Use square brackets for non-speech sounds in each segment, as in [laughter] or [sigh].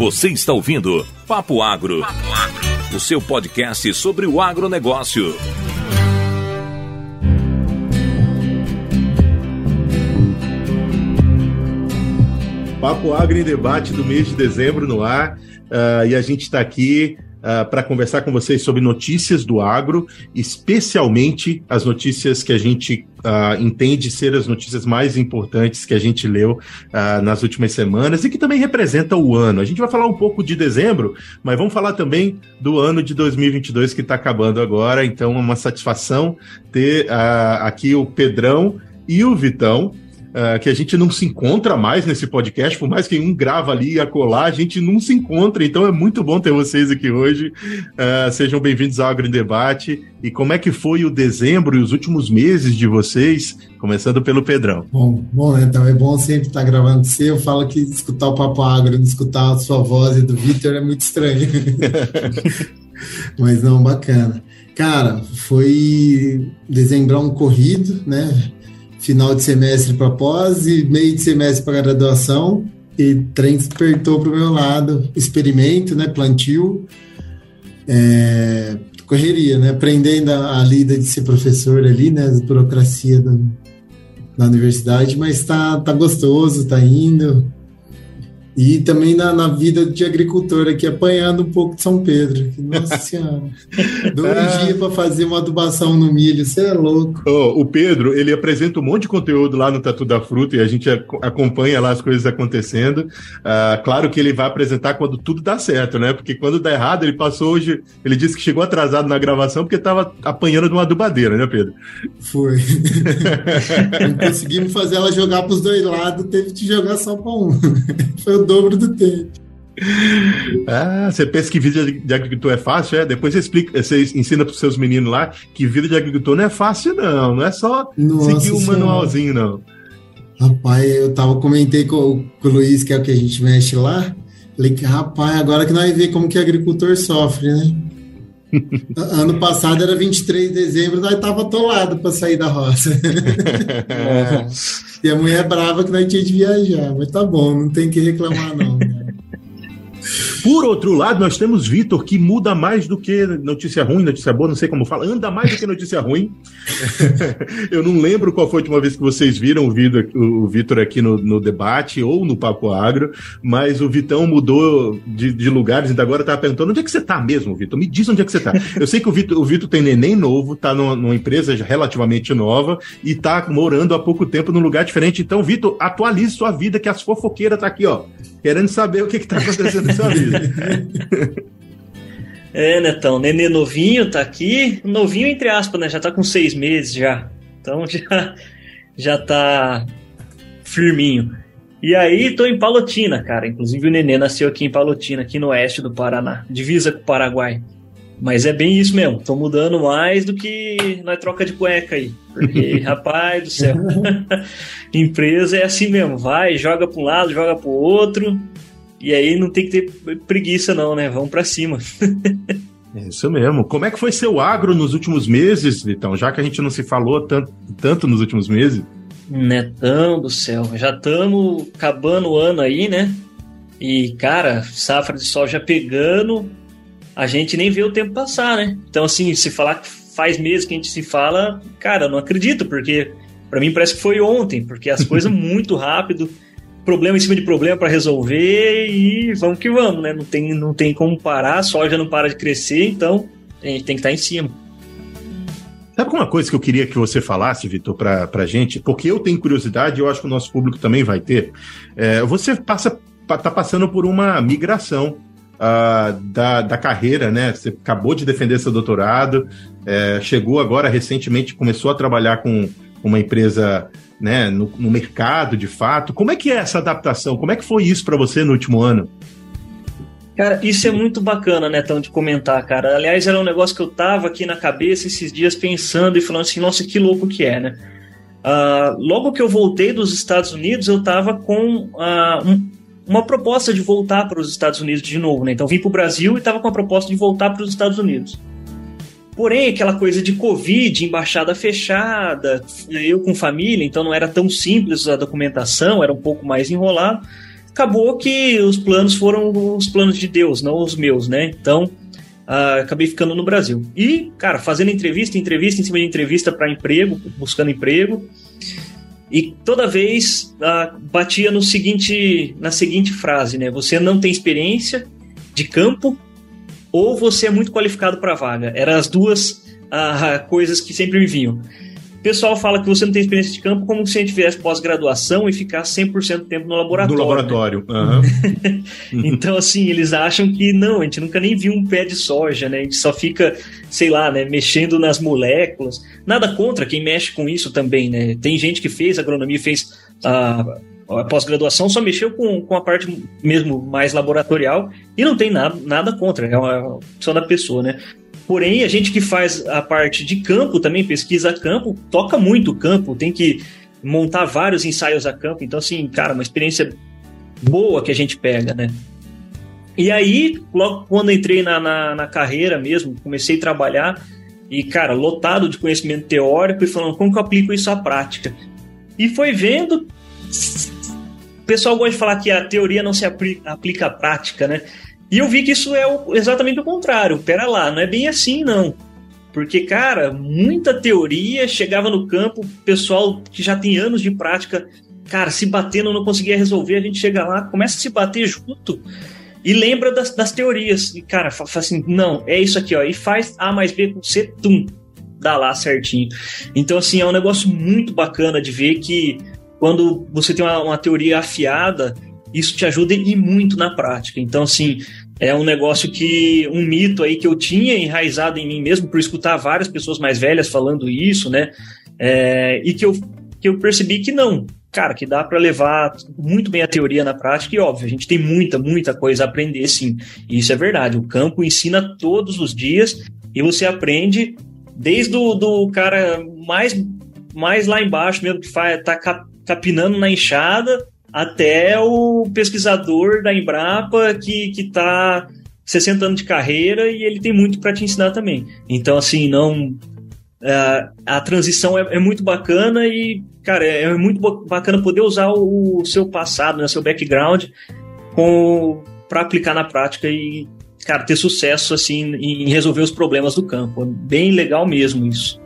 Você está ouvindo Papo Agro, o seu podcast sobre o agronegócio. Papo Agro em debate do mês de dezembro no ar. Uh, e a gente está aqui uh, para conversar com vocês sobre notícias do agro, especialmente as notícias que a gente uh, entende ser as notícias mais importantes que a gente leu uh, nas últimas semanas e que também representa o ano. A gente vai falar um pouco de dezembro, mas vamos falar também do ano de 2022 que está acabando agora. Então, é uma satisfação ter aqui o Pedrão e o Vitão uh, que a gente não se encontra mais nesse podcast, por mais que um grava ali e acolá, a gente não se encontra, então é muito bom ter vocês aqui hoje. Uh, sejam bem-vindos ao Agro em Debate. E como é que foi o dezembro e os últimos meses de vocês, começando pelo Pedrão? Bom, bom né? então é bom sempre estar gravando com você. Eu falo que escutar o Papo Agro, não escutar a sua voz e do Vitor é muito estranho. [laughs] Mas não, bacana. Cara, foi dezembrão corrido, né? Final de semestre para pós e meio de semestre para graduação. E trem despertou para o meu lado, experimento, né, plantio, é, correria, né, aprendendo a, a, lida de ser professor ali, né, a burocracia do, da universidade, mas tá, tá gostoso, tá indo, e também na, na, vida de agricultor aqui, apanhando um pouco de São Pedro. Nossa [laughs] Senhora. Dois ah. dias para fazer uma adubação no milho, você é louco. Oh, o Pedro, ele apresenta um monte de conteúdo lá no Tatu da Fruta e a gente acompanha lá as coisas acontecendo. Ah, claro que ele vai apresentar quando tudo dá certo, né? Porque quando dá errado, ele passou hoje, ele disse que chegou atrasado na gravação porque estava apanhando de uma adubadeira, né, Pedro? Foi. [laughs] Não conseguimos fazer ela jogar para os dois lados, teve que jogar só para um. [laughs] Foi o dobro do tempo. Ah, você pensa que vida de agricultor é fácil? É? Depois você explica, você ensina para os seus meninos lá que vida de agricultor não é fácil, não. Não é só Nossa seguir o um manualzinho, não. Rapaz, eu tava, comentei com, com, o Luiz, que é o que a gente mexe lá. Falei que, rapaz, agora que nós vamos ver como que agricultor sofre, né? [laughs] ano passado era 23 de dezembro, nós tava atolado para sair da roça. É. [laughs] E a mulher brava que nós tinha de viajar, mas tá bom, não tem que reclamar não. Por outro lado, nós temos Vitor, que muda mais do que notícia ruim, notícia boa, não sei como fala, anda mais do que notícia ruim. [laughs] Eu não lembro qual foi a última vez que vocês viram o Vitor aqui no, no, debate ou no Papo Agro, mas o Vitão mudou de, de lugares e agora tá perguntando onde é que você tá mesmo, Vitor? Me diz onde é que você tá. Eu sei que o Vitor, o Vitor tem neném novo, tá numa, numa empresa relativamente nova e tá morando há pouco tempo num lugar diferente. Então, Vitor, atualize sua vida, que as fofoqueiras tá aqui, ó querendo saber o que está [laughs] acontecendo vida. [laughs] É, Netão, nenê novinho tá aqui, novinho entre aspas, né? Já tá com seis meses já. Então [laughs] já, já tá firminho. E aí tô em Palotina, cara. Inclusive o nenê nasceu aqui em Palotina, aqui no oeste do Paraná, divisa com o Paraguai. Mas é bem isso mesmo, tô mudando mais do que na troca de cueca aí. Porque, [laughs] rapaz do céu, empresa é assim mesmo, vai, joga para um lado, joga para o outro, e aí não tem que ter preguiça não, né? Vamos para cima. É isso mesmo. Como é que foi seu agro nos últimos meses, Vitão? Já que a gente não se falou tanto, tanto nos últimos meses. Netão do céu, já estamos acabando o ano aí, né? E, cara, safra de soja pegando, a gente nem vê o tempo passar, né? Então, assim, se falar que faz meses que a gente se fala, cara, eu não acredito, porque para mim parece que foi ontem, porque as coisas [laughs] muito rápido, problema em cima de problema para resolver e vamos que vamos, né? Não tem, não tem como parar, a soja não para de crescer, então a gente tem que estar tá em cima. Sabe uma coisa que eu queria que você falasse, Vitor, para a gente? Porque eu tenho curiosidade eu acho que o nosso público também vai ter. É, você passa, tá passando por uma migração uh, da, da carreira, né? Você acabou de defender seu doutorado, é, chegou agora recentemente, começou a trabalhar com uma empresa né, no, no mercado de fato. Como é que é essa adaptação? Como é que foi isso para você no último ano? Cara, isso é muito bacana, né, tão de comentar, cara. Aliás, era um negócio que eu tava aqui na cabeça esses dias pensando e falando assim, nossa, que louco que é, né? Uh, logo que eu voltei dos Estados Unidos, eu tava com uh, um, uma proposta de voltar para os Estados Unidos de novo, né? Então vim para o Brasil e estava com a proposta de voltar para os Estados Unidos. Porém, aquela coisa de Covid, embaixada fechada, eu com família, então não era tão simples a documentação, era um pouco mais enrolado. acabou que os planos foram os planos de Deus, não os meus, né? Então, uh, acabei ficando no Brasil. E, cara, fazendo entrevista, entrevista em cima de entrevista para emprego, buscando emprego. E toda vez uh, batia no seguinte, na seguinte frase, né? Você não tem experiência de campo ou você é muito qualificado para a vaga. Eram as duas uh, coisas que sempre me vinham. O pessoal fala que você não tem experiência de campo como se a gente tivesse pós-graduação e ficar 100% do tempo no laboratório. No laboratório. Né? Uhum. [laughs] então, assim, eles acham que não, a gente nunca nem viu um pé de soja, né? A gente só fica, sei lá, né, mexendo nas moléculas. Nada contra quem mexe com isso também, né? Tem gente que fez agronomia, fez a, a pós-graduação, só mexeu com, com a parte mesmo mais laboratorial e não tem nada, nada contra, é uma opção da pessoa, né? Porém, a gente que faz a parte de campo também, pesquisa campo, toca muito campo, tem que montar vários ensaios a campo. Então, assim, cara, uma experiência boa que a gente pega, né? E aí, logo quando entrei na, na, na carreira mesmo, comecei a trabalhar e, cara, lotado de conhecimento teórico e falando como que eu aplico isso à prática. E foi vendo. Pessoal gosta de falar que a teoria não se aplica, à prática, né? E eu vi que isso é exatamente o contrário. Pera lá, não é bem assim, não. Porque, cara, muita teoria chegava no campo, pessoal que já tem anos de prática, cara, se batendo não conseguia resolver, a gente chega lá, começa a se bater junto e lembra das, das teorias. E, cara, fala assim, não, é isso aqui, ó, e faz A mais B com C, tum, dá lá certinho. Então, assim, é um negócio muito bacana de ver que quando você tem uma, uma teoria afiada, isso te ajuda e muito na prática. Então, assim, é um negócio que, um mito aí que eu tinha enraizado em mim mesmo, por escutar várias pessoas mais velhas falando isso, né? É, e que eu, que eu percebi que não, cara, que dá para levar muito bem a teoria na prática, e óbvio, a gente tem muita, muita coisa a aprender, sim. E isso é verdade. O campo ensina todos os dias e você aprende desde o do cara mais, mais lá embaixo mesmo, que faz, tá capinando na enxada, até o pesquisador da Embrapa que está 60 anos de carreira e ele tem muito para te ensinar também. Então, assim, não. É, a transição é, é, muito bacana e, cara, é, é muito bacana poder usar o, o seu passado, né, seu background, para aplicar na prática e, cara, ter sucesso assim em resolver os problemas do campo. É bem legal mesmo isso.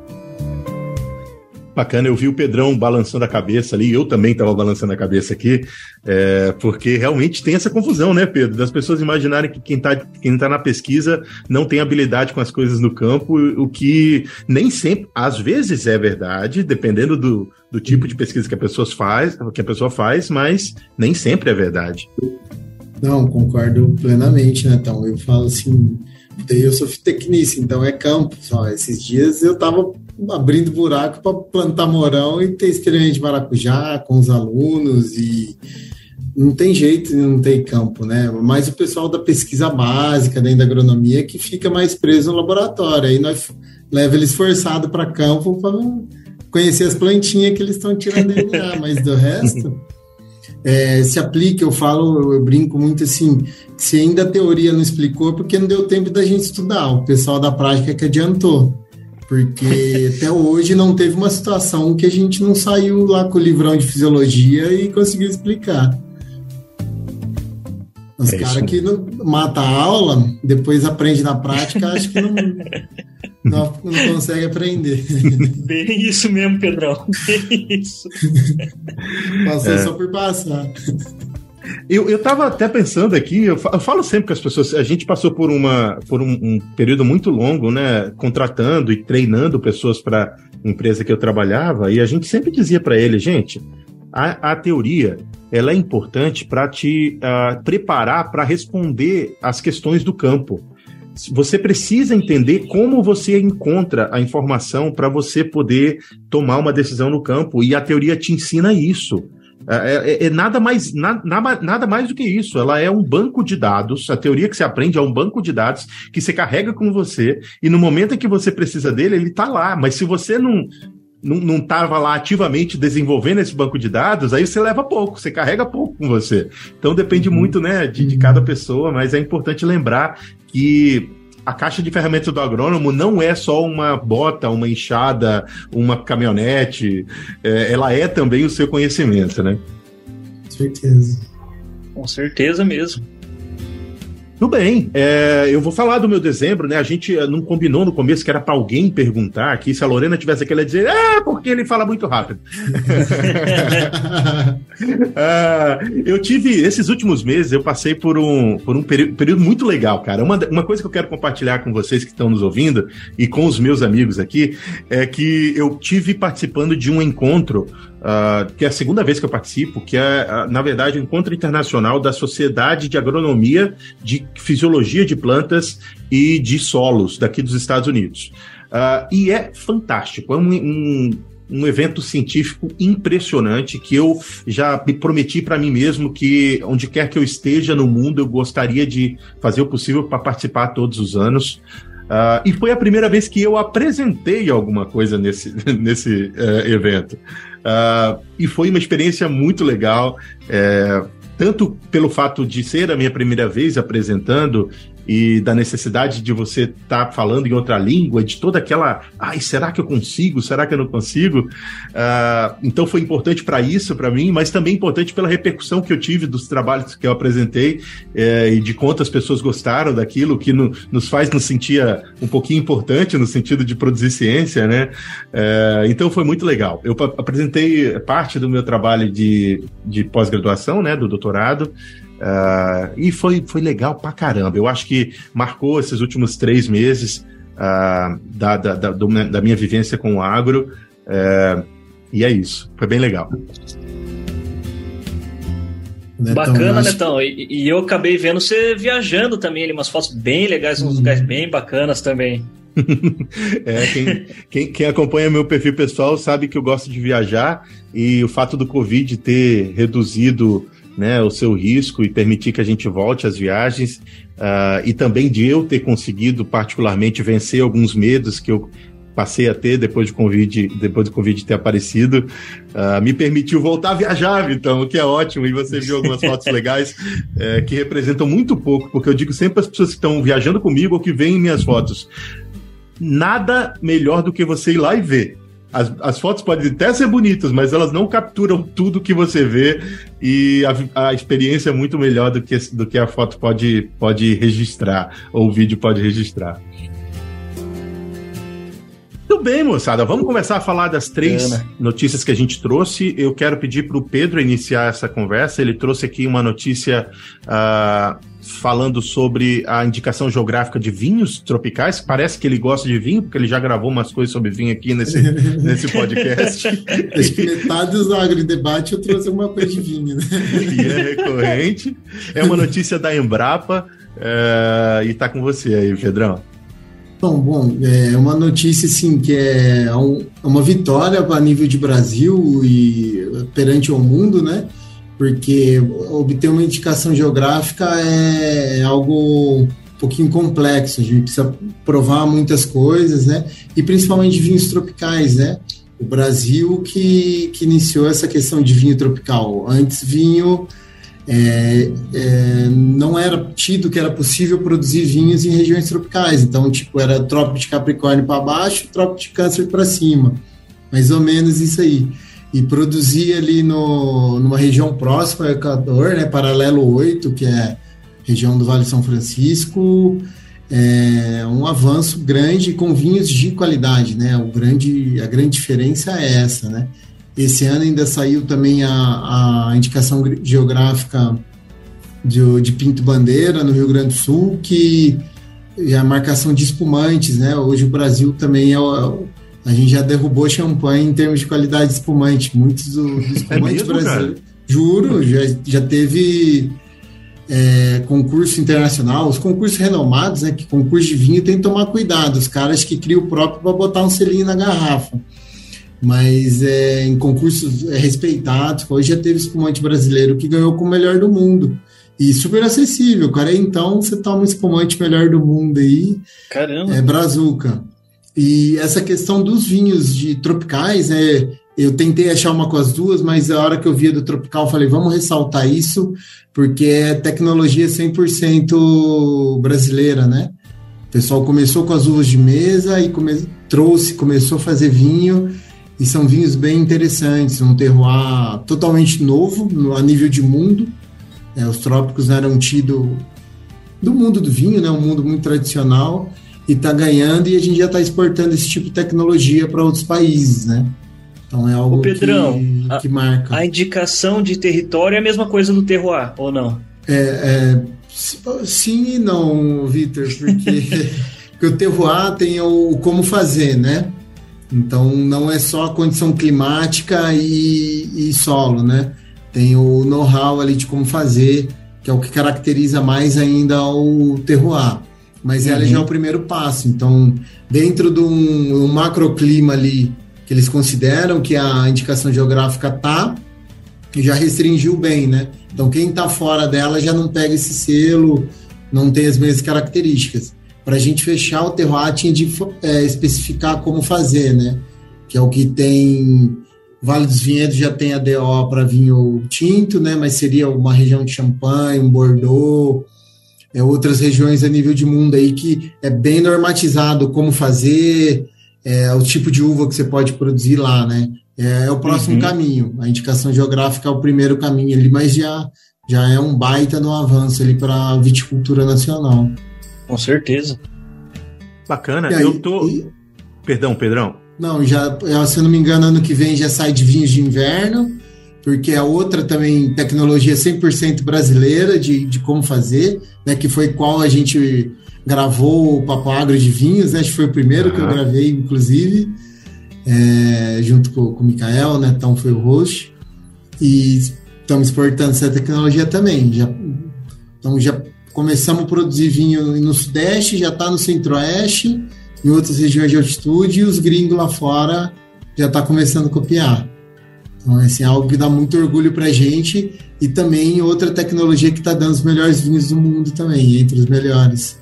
Bacana, eu vi o Pedrão balançando a cabeça ali, eu também estava balançando a cabeça aqui, é, porque realmente tem essa confusão, né, Pedro? Das pessoas imaginarem que quem está quem tá na pesquisa não tem habilidade com as coisas no campo, o que nem sempre, às vezes é verdade, dependendo do, do tipo de pesquisa que a pessoa faz, que a pessoa faz, mas nem sempre é verdade. Não, concordo plenamente? Então, eu falo assim, eu sou tecnista, então é campo. Só esses dias eu estava abrindo buraco para plantar morão e ter experimento de maracujá com os alunos e não tem jeito não tem campo, né? Mas o pessoal da pesquisa básica dentro da agronomia que fica mais preso no laboratório. Aí nós leva eles forçado para campo para conhecer as plantinhas que eles estão tirando DNA, [laughs] mas do resto é, se aplica. Eu falo, eu brinco muito assim, se ainda a teoria não explicou, é porque não deu tempo da gente estudar. O pessoal da prática que adiantou. Porque até hoje não teve uma situação que a gente não saiu lá com o livrão de fisiologia e conseguiu explicar. Os é caras que não, mata a aula, depois aprende na prática, acho que não, [laughs] não, não consegue aprender. [laughs] Bem isso mesmo, Pedrão. Bem isso. Passou é. só por passar. Eu, eu tava até pensando aqui, eu falo sempre com as pessoas, a gente passou por, uma, por um, um período muito longo, né, contratando e treinando pessoas para empresa que eu trabalhava, e a gente sempre dizia para ele, gente, a, a, teoria ela é importante para te uh, preparar para responder às questões do campo. Você precisa entender como você encontra a informação para você poder tomar uma decisão no campo, e a teoria te ensina isso. É, é, é, nada, mais, na, nada mais do que isso. Ela é um banco de dados. A teoria que você aprende é um banco de dados que você carrega com você, e no momento em que você precisa dele, ele está lá. Mas se você não não estava lá ativamente desenvolvendo esse banco de dados, aí você leva pouco, você carrega pouco com você. Então depende uhum. muito né, de, de cada pessoa, mas é importante lembrar que a caixa de ferramentas do agrônomo não é só uma bota, uma enxada, uma caminhonete, é, ela é também o seu conhecimento, né? Certeza. com certeza mesmo. Tudo bem, é, eu vou falar do meu dezembro, né? A gente eh, não combinou no começo que era para alguém perguntar aqui. Se a Lorena tivesse aqui, ela ia dizer, ah, porque ele fala muito rápido. [laughs] ah, eu tive, esses últimos meses, eu passei por um, por um período, período muito legal, cara. Uma, uma coisa que eu quero compartilhar com vocês que estão nos ouvindo e com os meus amigos aqui é que eu tive participando de um encontro Uh, que é a segunda vez que eu participo, que é, uh, na verdade, o um encontro internacional da Sociedade de Agronomia de Fisiologia de Plantas e de Solos, daqui dos Estados Unidos. Uh, e é fantástico, é um, um, um, evento científico impressionante que eu já me prometi para mim mesmo que, onde quer que eu esteja no mundo, eu gostaria de fazer o possível para participar todos os anos. Uh, e foi a primeira vez que eu apresentei alguma coisa nesse, [laughs] nesse uh, evento. Uh, e foi uma experiência muito legal, é, tanto pelo fato de ser a minha primeira vez apresentando e da necessidade de você estar tá falando em outra língua, de toda aquela, ai, será que eu consigo? Será que eu não consigo? Uh, então foi importante para isso, para mim, mas também importante pela repercussão que eu tive dos trabalhos que eu apresentei é, e de quantas pessoas gostaram daquilo, que no, nos faz nos sentir um pouquinho importante no sentido de produzir ciência, né? É, então foi muito legal. Eu apresentei parte do meu trabalho de, de pós-graduação, né, do doutorado, Uh, e foi, foi legal pra caramba. Eu acho que marcou esses últimos três meses uh, da, da, da, do, da, minha vivência com o agro. Uh, e é isso. Foi bem legal. Netão, Bacana, acho... Netão. E, e, eu acabei vendo você viajando também ali, umas fotos bem legais, uns hum. lugares bem bacanas também. [laughs] é, quem, quem, quem, acompanha meu perfil pessoal sabe que eu gosto de viajar e o fato do Covid ter reduzido né, o seu risco e permitir que a gente volte às viagens, uh, e também de eu ter conseguido particularmente vencer alguns medos que eu passei a ter depois de Covid, depois do Covid ter aparecido, uh, me permitiu voltar a viajar, então, o que é ótimo. E você viu algumas [laughs] fotos legais é, que representam muito pouco, porque eu digo sempre as pessoas que estão viajando comigo ou que veem minhas fotos. Nada melhor do que você ir lá e ver as, as fotos podem até ser bonitas, mas elas não capturam tudo que você vê e a, a experiência é muito melhor do que, do que a foto pode, pode registrar, ou o vídeo pode registrar. Muito bem, moçada. Vamos começar a falar das três Ana. notícias que a gente trouxe. Eu quero pedir para o Pedro iniciar essa conversa. Ele trouxe aqui uma notícia uh, falando sobre a indicação geográfica de vinhos tropicais. Parece que ele gosta de vinho, porque ele já gravou umas coisas sobre vinho aqui nesse, [laughs] nesse podcast. Acho que metade dos agrodebate eu trouxe alguma coisa de vinho, né? E é recorrente. É uma notícia da Embrapa. Uh, e está com você aí, Pedrão. Bom, bom, é uma notícia assim que é, é uma vitória a nível de Brasil e perante o mundo, né? Porque obter uma indicação geográfica é algo um pouquinho complexo, a gente precisa provar muitas coisas, né? E principalmente vinhos tropicais, né? O Brasil que, que iniciou essa questão de vinho tropical. Antes, vinho é, é, não era tido que era possível produzir vinhos em regiões tropicais. Então, tipo, era trópico de Capricórnio para baixo, trópico de Câncer para cima. Mais ou menos isso aí. E produzir ali no, numa região próxima ao Equador, né, paralelo 8, que é região do Vale São Francisco, é um avanço grande com vinhos de qualidade, né? O grande, a grande diferença é essa, né? Esse ano ainda saiu também a, a indicação geográfica de, de Pinto Bandeira, no Rio Grande do Sul, que é a marcação de espumantes, né? Hoje o Brasil também é o, a gente já derrubou champanhe em termos de qualidade de espumante. Muitos dos do espumantes é brasileiros. Juro, já, já teve é, concurso internacional, os concursos renomados, né? Que concurso de vinho tem que tomar cuidado. Os caras que criam o próprio para botar um selinho na garrafa mas é, em concursos é, respeitados. Hoje já teve espumante brasileiro que ganhou com o melhor do mundo. E super acessível, cara. Então você toma um espumante melhor do mundo aí. Caramba! É Brazuca. E essa questão dos vinhos de tropicais, é, eu tentei achar uma com as duas, mas a hora que eu via do tropical, falei, vamos ressaltar isso, porque é tecnologia 100% brasileira, né? O pessoal começou com as uvas de mesa e come trouxe, começou a fazer vinho e são vinhos bem interessantes, um terroir totalmente novo a nível de mundo, É, os trópicos eram tidos do mundo do vinho, né? Um mundo muito tradicional e está ganhando e a gente já está exportando esse tipo de tecnologia para outros países, né? Então é algo Pedrão, que, que, marca. A indicação de território é a mesma coisa do terroir, ou não? É, é sim e não, Vitor, porque, [laughs] [laughs] porque o terroir tem o como fazer, né? Então não é só a condição climática e, e solo, né? Tem o know-how ali de como fazer, que é o que caracteriza mais ainda o terroir. Mas uhum. ela já é o primeiro passo. Então, dentro de um, um macroclima ali que eles consideram que a indicação geográfica tá, já restringiu bem, né? Então, quem está fora dela já não pega esse selo, não tem as mesmas características para a gente fechar o terroir tinha de é, especificar como fazer, né? Que é o que tem Vale dos Vinhedos já tem a DO para vinho tinto, né? Mas seria uma região de Champagne, um Bordeaux, é, outras regiões a nível de mundo aí que é bem normatizado como fazer, é, o tipo de uva que você pode produzir lá, né? É, é o próximo uhum. caminho. A indicação geográfica é o primeiro caminho ali, mas já, já é um baita no avanço ali para a viticultura nacional. Com certeza. Bacana. Aí, eu tô. E... Perdão, Pedrão. Não, já, se eu não me engano, ano que vem já sai de vinhos de inverno, porque a outra também tecnologia 100% brasileira de, de como fazer, né, que foi qual a gente gravou o Papo Agro de vinhos, né, acho que foi o primeiro uhum. que eu gravei, inclusive, é, junto com, com o Mikael, né, então foi o host, e estamos exportando essa tecnologia também, já, então já começamos a produzir vinho no Sudeste, já está no Centro-Oeste, em outras regiões de altitude, e os gringos lá fora já está começando a copiar. Então, assim, é algo que dá muito orgulho para a gente e também outra tecnologia que está dando os melhores vinhos do mundo também, entre os melhores.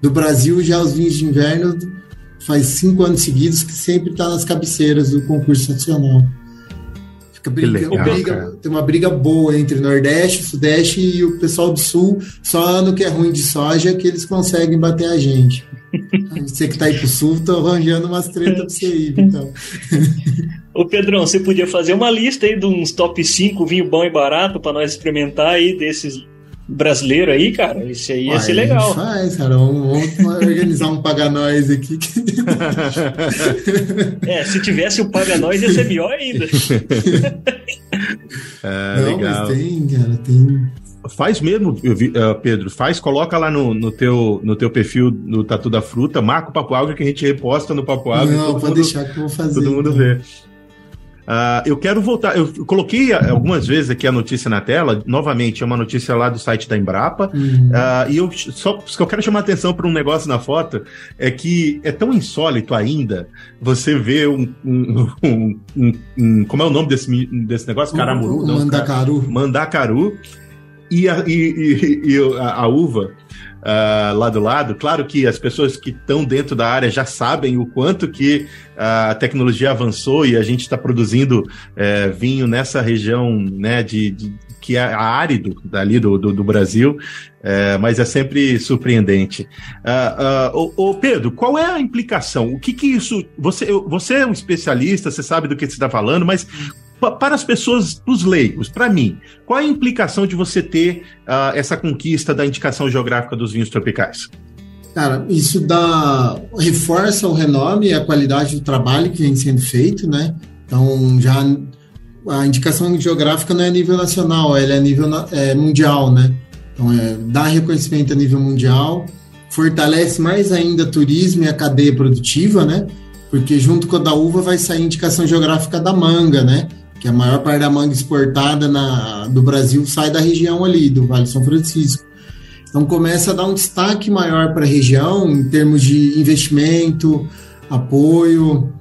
Do Brasil, já os vinhos de inverno faz cinco anos seguidos que sempre está nas cabeceiras do concurso nacional. Fica briga, legal, briga tem uma briga boa entre Nordeste, Sudeste e o pessoal do Sul. Só ano que é ruim de soja que eles conseguem bater a gente. [laughs] Você que tá aí pro Sul, tô arranjando umas tretas pra você ir, então. [laughs] Ô Pedrão, você podia fazer uma lista aí de uns top 5 vinho bom e barato para nós experimentar aí desses brasileiro aí, cara, isso aí ia ser legal. Faz, cara, vamos, vamos organizar um Paga Nós aqui. [laughs] é, se tivesse o Paga Nós ia ser melhor ainda. [laughs] é, Não, legal. mas tem, cara, tem. Faz mesmo, eh, Pedro, faz, coloca lá no, no, teu, no teu perfil no Tatu da Fruta, marca o Papo Água que a gente reposta no Papo Água. Não, pode mundo, deixar que eu vou fazer. Todo mundo então. vê. Uh, eu quero voltar. Eu coloquei algumas vezes aqui a notícia na tela. Novamente, é uma notícia lá do site da Embrapa. Uhum. Uh, e eu só eu quero chamar a atenção para um negócio na foto: é que é tão insólito ainda você ver um. [laughs] um, um, um como é o nome desse, desse negócio? Caramuru? não, mandacaru. Mandacaru. E a, e, e, e a, a uva uh, lá do lado. Claro que as pessoas que estão dentro da área já sabem o quanto que a tecnologia avançou e a gente está produzindo uh, vinho nessa região né, de, de que é árido dali do, do, do Brasil, é, mas é sempre surpreendente. Uh, uh, Pedro, qual é a implicação? O que que isso. Você, você é um especialista, você sabe do que você está falando, mas para as pessoas, os leigos, para mim, qual é a implicação de você ter uh, essa conquista da indicação geográfica dos vinhos tropicais? Cara, isso dá reforça o renome e a qualidade do trabalho que vem sendo feito, né? Então já a indicação geográfica não é a nível nacional, ela é a nível é, mundial, né? Então é, dá reconhecimento a nível mundial, fortalece mais ainda turismo e a cadeia produtiva, né? Porque junto com a da uva vai sair a indicação geográfica da manga, né? Que a maior parte da manga exportada na, do Brasil sai da região ali, do Vale São Francisco. Então começa a dar um destaque maior para a região em termos de investimento, apoio,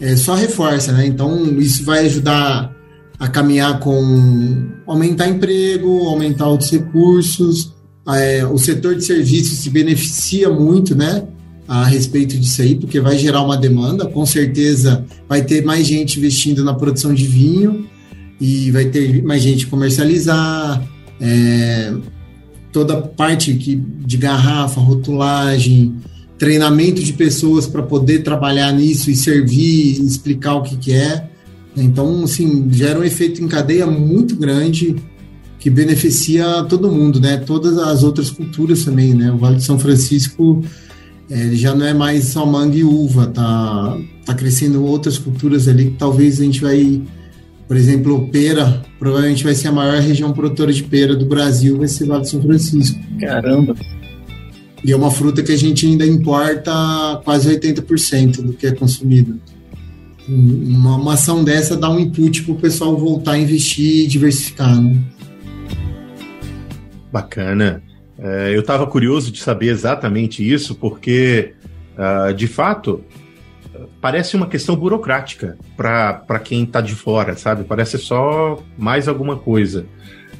é, só reforça, né? Então isso vai ajudar a caminhar com aumentar emprego, aumentar outros recursos, é, o setor de serviços se beneficia muito, né? A respeito disso aí, porque vai gerar uma demanda, com certeza vai ter mais gente investindo na produção de vinho e vai ter mais gente comercializar, é, toda parte que, de garrafa, rotulagem, treinamento de pessoas para poder trabalhar nisso e servir, explicar o que, que é. Então, assim, gera um efeito em cadeia muito grande que beneficia todo mundo, né? Todas as outras culturas também, né? O Vale de São Francisco é, já não é mais só manga e uva, tá, tá crescendo outras culturas ali que talvez a gente vai, por exemplo, pera, provavelmente vai ser a maior região produtora de pera do Brasil, vai ser o Vale de São Francisco. Caramba! E é uma fruta que a gente ainda importa quase 80% do que é consumido. Uma, uma ação dessa dá um input para o pessoal voltar a investir e diversificar, né? Bacana. É, eu estava curioso de saber exatamente isso, porque, uh, de fato, parece uma questão burocrática para quem está de fora, sabe? Parece só mais alguma coisa.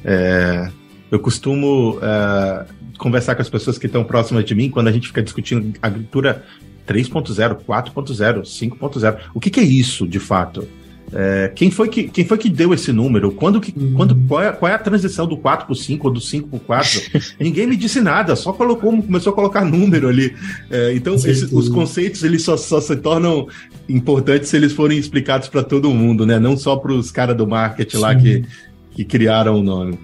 É, eu costumo uh, conversar com as pessoas que estão próximas de mim quando a gente fica discutindo agricultura 3.0, 4.0, 5.0. O que, que é isso, de fato? É, quem, foi que, quem foi que deu esse número? Quando que, uhum. quando, qual, é, qual é a transição do 4 para 5 ou do 5 para 4? Ninguém me disse nada, só colocou, começou a colocar número ali. É, então, os conceitos eles só, só se tornam importantes se eles forem explicados para todo mundo, né? Não só para os caras do marketing Sim. lá que, que criaram o nome.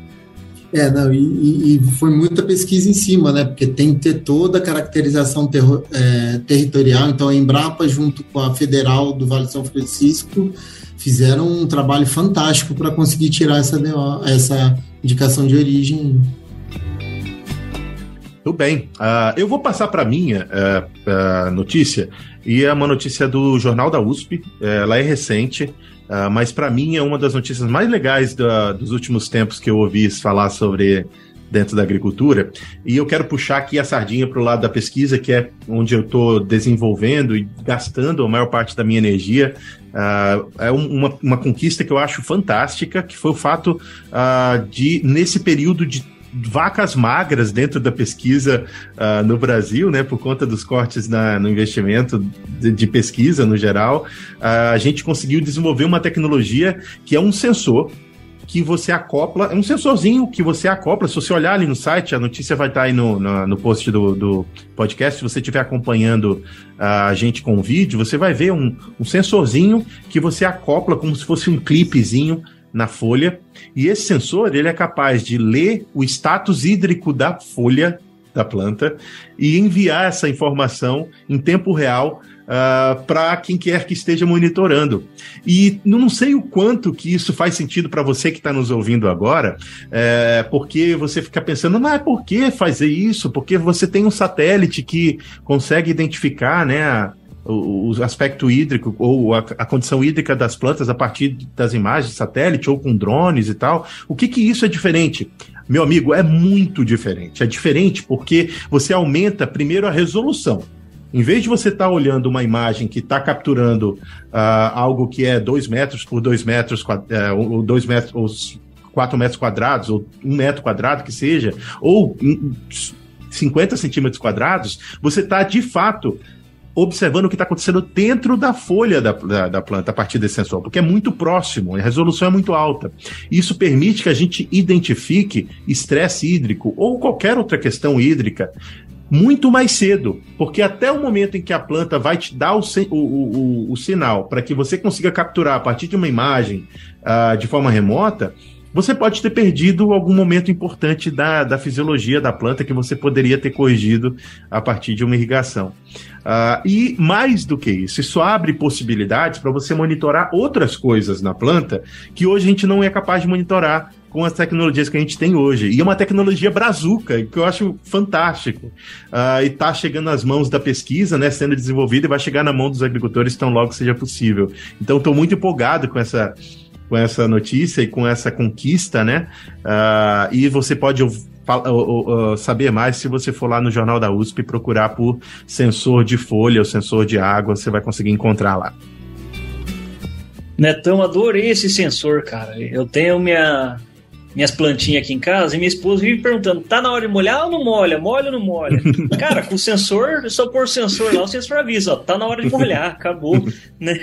É, não, e, e, foi muita pesquisa em cima, né? Porque tem que ter toda a caracterização terro, é, territorial. Então, a Embrapa, junto com a Federal do Vale de São Francisco, fizeram um trabalho fantástico para conseguir tirar essa, essa indicação de origem. Tudo bem. Uh, eu vou passar para a minha uh, uh, notícia, e é uma notícia do Jornal da USP, eh, ela é recente, mas para mim é uma das notícias mais legais da, dos últimos tempos que eu ouvi falar sobre dentro da agricultura. E eu quero puxar aqui a sardinha para o lado da pesquisa, que é onde eu estou desenvolvendo e gastando a maior parte da minha energia. Uh, é um, uma, uma conquista que eu acho fantástica, que foi o fato uh, de, nesse período de vacas magras dentro da pesquisa uh, no Brasil, né, por conta dos cortes na, no investimento de, de pesquisa no geral, a gente conseguiu desenvolver uma tecnologia que é um sensor que você acopla, é um sensorzinho que você acopla. Se você olhar ali no site, a notícia vai estar aí no, no, no post do, do, podcast. Se você estiver acompanhando a gente com o vídeo, você vai ver um, um sensorzinho que você acopla como se fosse um clipezinho na folha. E esse sensor ele é capaz de ler o status hídrico da folha da planta e enviar essa informação em tempo real uh, ah, para quem quer que esteja monitorando. E não sei o quanto que isso faz sentido para você que está nos ouvindo agora, é, porque você fica pensando, mas por que fazer isso? Porque você tem um satélite que consegue identificar né, o, o aspecto hídrico ou a, a, condição hídrica das plantas a partir das imagens de satélite ou com drones e tal. O que que isso é diferente? Meu amigo, é muito diferente. É diferente porque você aumenta primeiro a resolução. Em vez de você estar tá olhando uma imagem que está capturando uh, algo que é 2 metros por 2 metros, uh, ou 2 metros, ou 4 metros quadrados, ou 1 um metro quadrado que seja, ou 50 centímetros quadrados, você está de fato observando o que está acontecendo dentro da folha da, da, da, planta a partir desse sensor, porque é muito próximo, a resolução é muito alta. Isso permite que a gente identifique estresse hídrico ou qualquer outra questão hídrica muito mais cedo, porque até o momento em que a planta vai te dar o, o, o, o sinal para que você consiga capturar a partir de uma imagem uh, de forma remota, você pode ter perdido algum momento importante da, da fisiologia da planta que você poderia ter corrigido a partir de uma irrigação. Uh, e mais do que isso, isso abre possibilidades para você monitorar outras coisas na planta que hoje a gente não é capaz de monitorar com as tecnologias que a gente tem hoje. E é uma tecnologia brazuca, que eu acho fantástico. Uh, e está chegando nas mãos da pesquisa, né, sendo desenvolvida e vai chegar na mão dos agricultores tão logo seja possível. Então, estou muito empolgado com essa com essa notícia e com essa conquista, né? Uh, e você pode saber mais se você for lá no Jornal da USP procurar por sensor de folha ou sensor de água, você vai conseguir encontrar lá. Netão, adorei esse sensor, cara. Eu tenho minha, minhas plantinhas aqui em casa e minha esposa vive perguntando: tá na hora de molhar ou não molha? Molha ou não molha? [laughs] Cara, com o sensor, só pôr o sensor lá, o sensor avisa: ó, tá na hora de molhar, acabou. [laughs] né?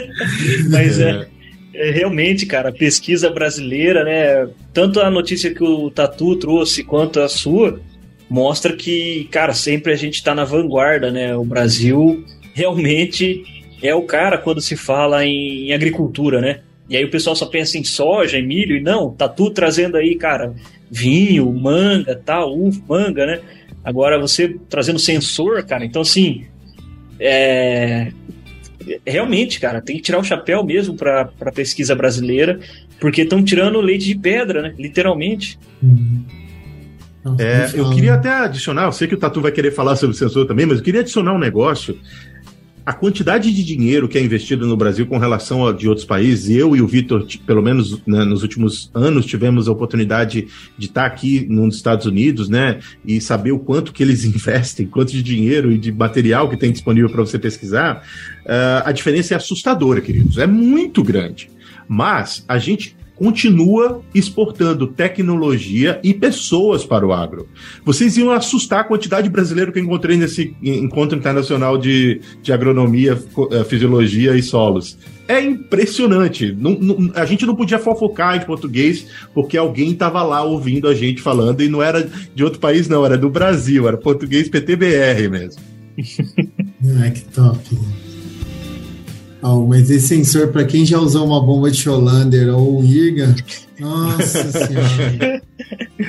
[laughs] Mas é. É, realmente, cara, a pesquisa brasileira, né? Tanto a notícia que o Tatu trouxe quanto a sua, mostra que, cara, sempre a gente está na vanguarda, né? O Brasil realmente é o cara quando se fala em, em agricultura, né? E aí o pessoal só pensa em soja, em milho, e não, tá tudo trazendo aí, cara, vinho, manga, tal, uva, manga, né? Agora você trazendo sensor, cara, então assim, é, realmente, cara, tem que tirar o chapéu mesmo para a pesquisa brasileira, porque estão tirando leite de pedra, né? Literalmente. Uhum. É, eu queria até adicionar, eu sei que o Tatu vai querer falar sobre o sensor também, mas eu queria adicionar um negócio. A quantidade de dinheiro que é investido no Brasil com relação a de outros países, eu e o Vitor, pelo menos né, nos últimos anos, tivemos a oportunidade de estar aqui nos Estados Unidos, né, e saber o quanto que eles [laughs] investem, quanto de dinheiro e de material que tem disponível para você pesquisar. Uh, a diferença é assustadora, queridos, é muito grande. Mas a gente continua exportando tecnologia e pessoas para o agro. Vocês iam assustar a quantidade de brasileiro que eu encontrei nesse encontro internacional de, de agronomia, eh, fisiologia e solos. É impressionante. Não, não, a gente não podia fofocar em português porque alguém estava lá ouvindo a gente falando e não era de outro país, não, era do Brasil, era português PTBR mesmo. [laughs] Ai, que top. Oh, mas esse sensor, para quem já usou uma bomba de Cholander ou um IRGA, nossa [laughs] senhora.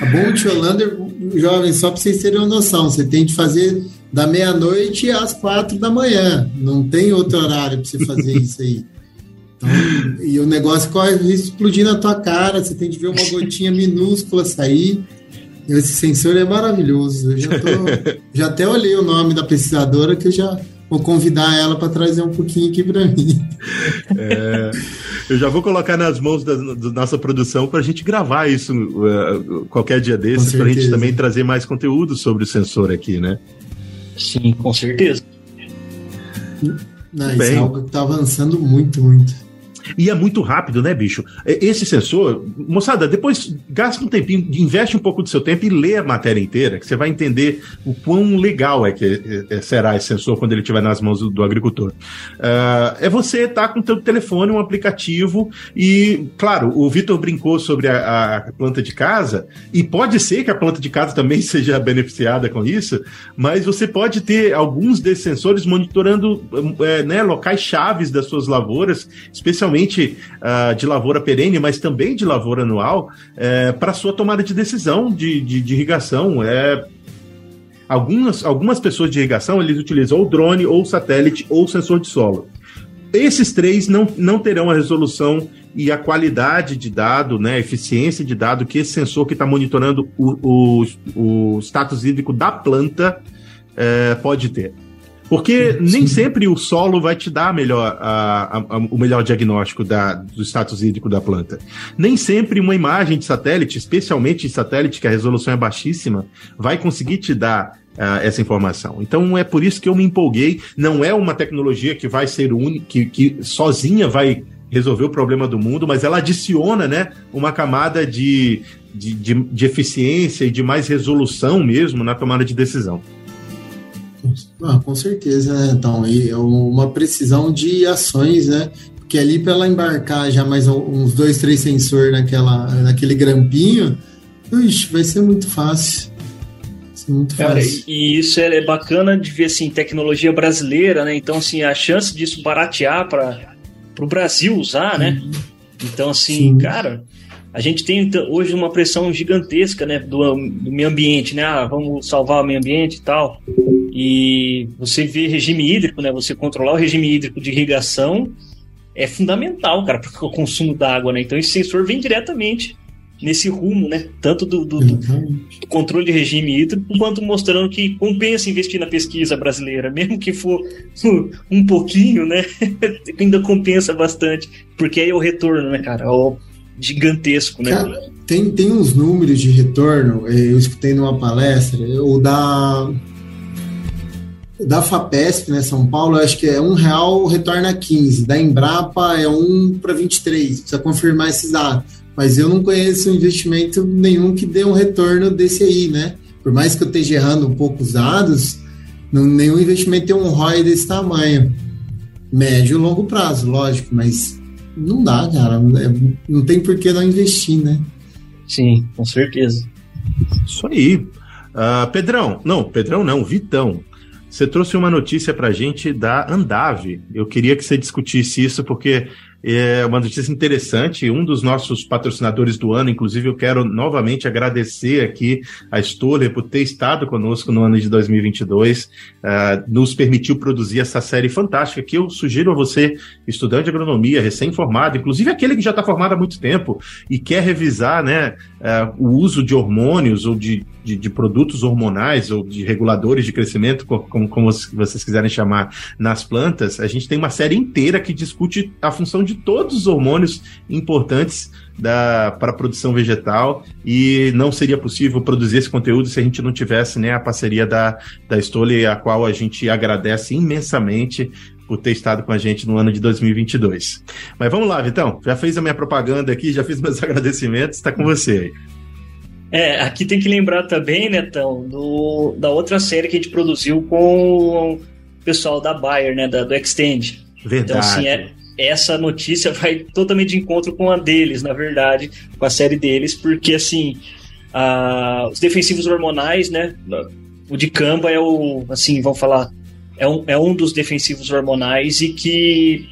A bomba de Cholander, jovem, só para vocês terem uma noção, você tem que fazer da meia-noite às quatro da manhã. Não tem outro horário para você fazer [laughs] isso aí. Então, e o negócio corre explodir na tua cara, você tem que ver uma gotinha minúscula sair. Esse sensor é maravilhoso. Eu já, tô, [laughs] já até olhei o nome da pesquisadora que eu já Vou convidar ela para trazer um pouquinho aqui para mim. É, eu já vou colocar nas mãos da, da nossa produção para a gente gravar isso uh, qualquer dia desses, para a gente também trazer mais conteúdo sobre o sensor aqui, né? Sim, com certeza. Não, isso é algo que está avançando muito, muito. E é muito rápido, né, bicho? Esse sensor, moçada, depois gasta um tempinho, investe um pouco do seu tempo e lê a matéria inteira, que você vai entender o quão legal é que é, é, será esse sensor quando ele estiver nas mãos do, do agricultor. Uh, é você estar tá com o teu telefone, um aplicativo, e, claro, o Vitor brincou sobre a, a, planta de casa, e pode ser que a planta de casa também [laughs] seja beneficiada com isso, mas você pode ter alguns desses sensores monitorando é, né, locais chaves das suas lavouras, especialmente somente uh, de lavoura perene, mas também de lavoura anual, é, para sua tomada de decisão de, de, de irrigação. É, algumas, algumas pessoas de irrigação eles utilizam ou drone, ou satélite, ou sensor de solo. Esses três não, não terão a resolução e a qualidade de dado, né, a eficiência de dado que esse sensor que está monitorando o, o, o status hídrico da planta é, pode ter. Porque sim, nem sempre o solo vai te dar melhor, a, a, a, o melhor diagnóstico da, do status hídrico da planta. Nem sempre uma imagem de satélite, especialmente de satélite que a resolução é baixíssima, vai conseguir te dar Uh, essa informação. Então é por isso que eu me empolguei. Não é uma tecnologia que vai ser única, que, que sozinha vai resolver o problema do mundo, mas ela adiciona né, uma camada de, de, de, de eficiência e de mais resolução mesmo na tomada de decisão. Ah, com certeza, né? Então, e é uma precisão de ações, né? Porque ali para ela embarcar já mais uns dois, três sensores naquela, naquele grampinho, ux, vai ser muito fácil. muito Cara, fácil. e isso é, é bacana de ver assim tecnologia brasileira, né? Então assim a chance disso baratear para o Brasil usar, né? Então assim, Sim. cara, a gente tem então, hoje uma pressão gigantesca, né, do, do meio ambiente, né? Ah, vamos salvar o meio ambiente e tal. E você vê regime hídrico, né? Você controlar o regime hídrico de irrigação é fundamental, cara, para o [laughs] consumo da água, né? Então esse sensor vem diretamente nesse rumo, né? Tanto do, do, do, do, controle de regime hídrico, quanto mostrando que compensa investir na pesquisa brasileira, mesmo que for [laughs] um pouquinho, né? [laughs] ainda compensa bastante, porque aí é o retorno, né, cara? É o gigantesco, né? Cara, tem, tem uns números de retorno, eh, eu escutei numa palestra, o da da FAPESP, né, São Paulo, acho que é um real retorna 15, da Embrapa é 1 para 23, precisa confirmar esses dados. Mas eu não conheço investimento nenhum que dê um retorno desse aí, né? Por mais que eu esteja errando um pouco os dados, não, nenhum investimento tem um ROI desse tamanho. Médio e longo prazo, lógico, mas não dá, cara. É, não tem por que não investir, né? Sim, com certeza. Isso aí. Uh, Pedrão, não, Pedrão não, Vitão. Você trouxe uma notícia para a gente da Andave. Eu queria que você discutisse isso, porque é uma notícia interessante. Um dos nossos patrocinadores do ano, inclusive, eu quero novamente agradecer aqui a Stoller por ter estado conosco no ano de 2022, uh, ah, nos permitiu produzir essa série fantástica que eu sugiro a você, estudante de agronomia, recém-formado, inclusive aquele que já está formado há muito tempo e quer revisar né, uh, o uso de hormônios ou de, de, de, produtos hormonais ou de reguladores de crescimento, como, como vocês quiserem chamar, nas plantas, a gente tem uma série inteira que discute a função de todos os hormônios importantes para a produção vegetal e não seria possível produzir esse conteúdo se a gente não tivesse né, a parceria da, da Stole, a qual a gente agradece imensamente por ter estado com a gente no ano de 2022. Mas vamos lá, Vitão. Já fez a minha propaganda aqui, já fiz meus [laughs] agradecimentos, está com você aí. É, aqui tem que lembrar também, Netão, do, da outra série que a gente produziu com o pessoal da Bayer, né, da, do Extend. Verdade. Então, assim, é, essa notícia vai totalmente de encontro com a deles, na verdade, com a série deles, porque, assim, os defensivos hormonais, né, o de Camba é o, assim, vamos falar, é um, é um dos defensivos hormonais e que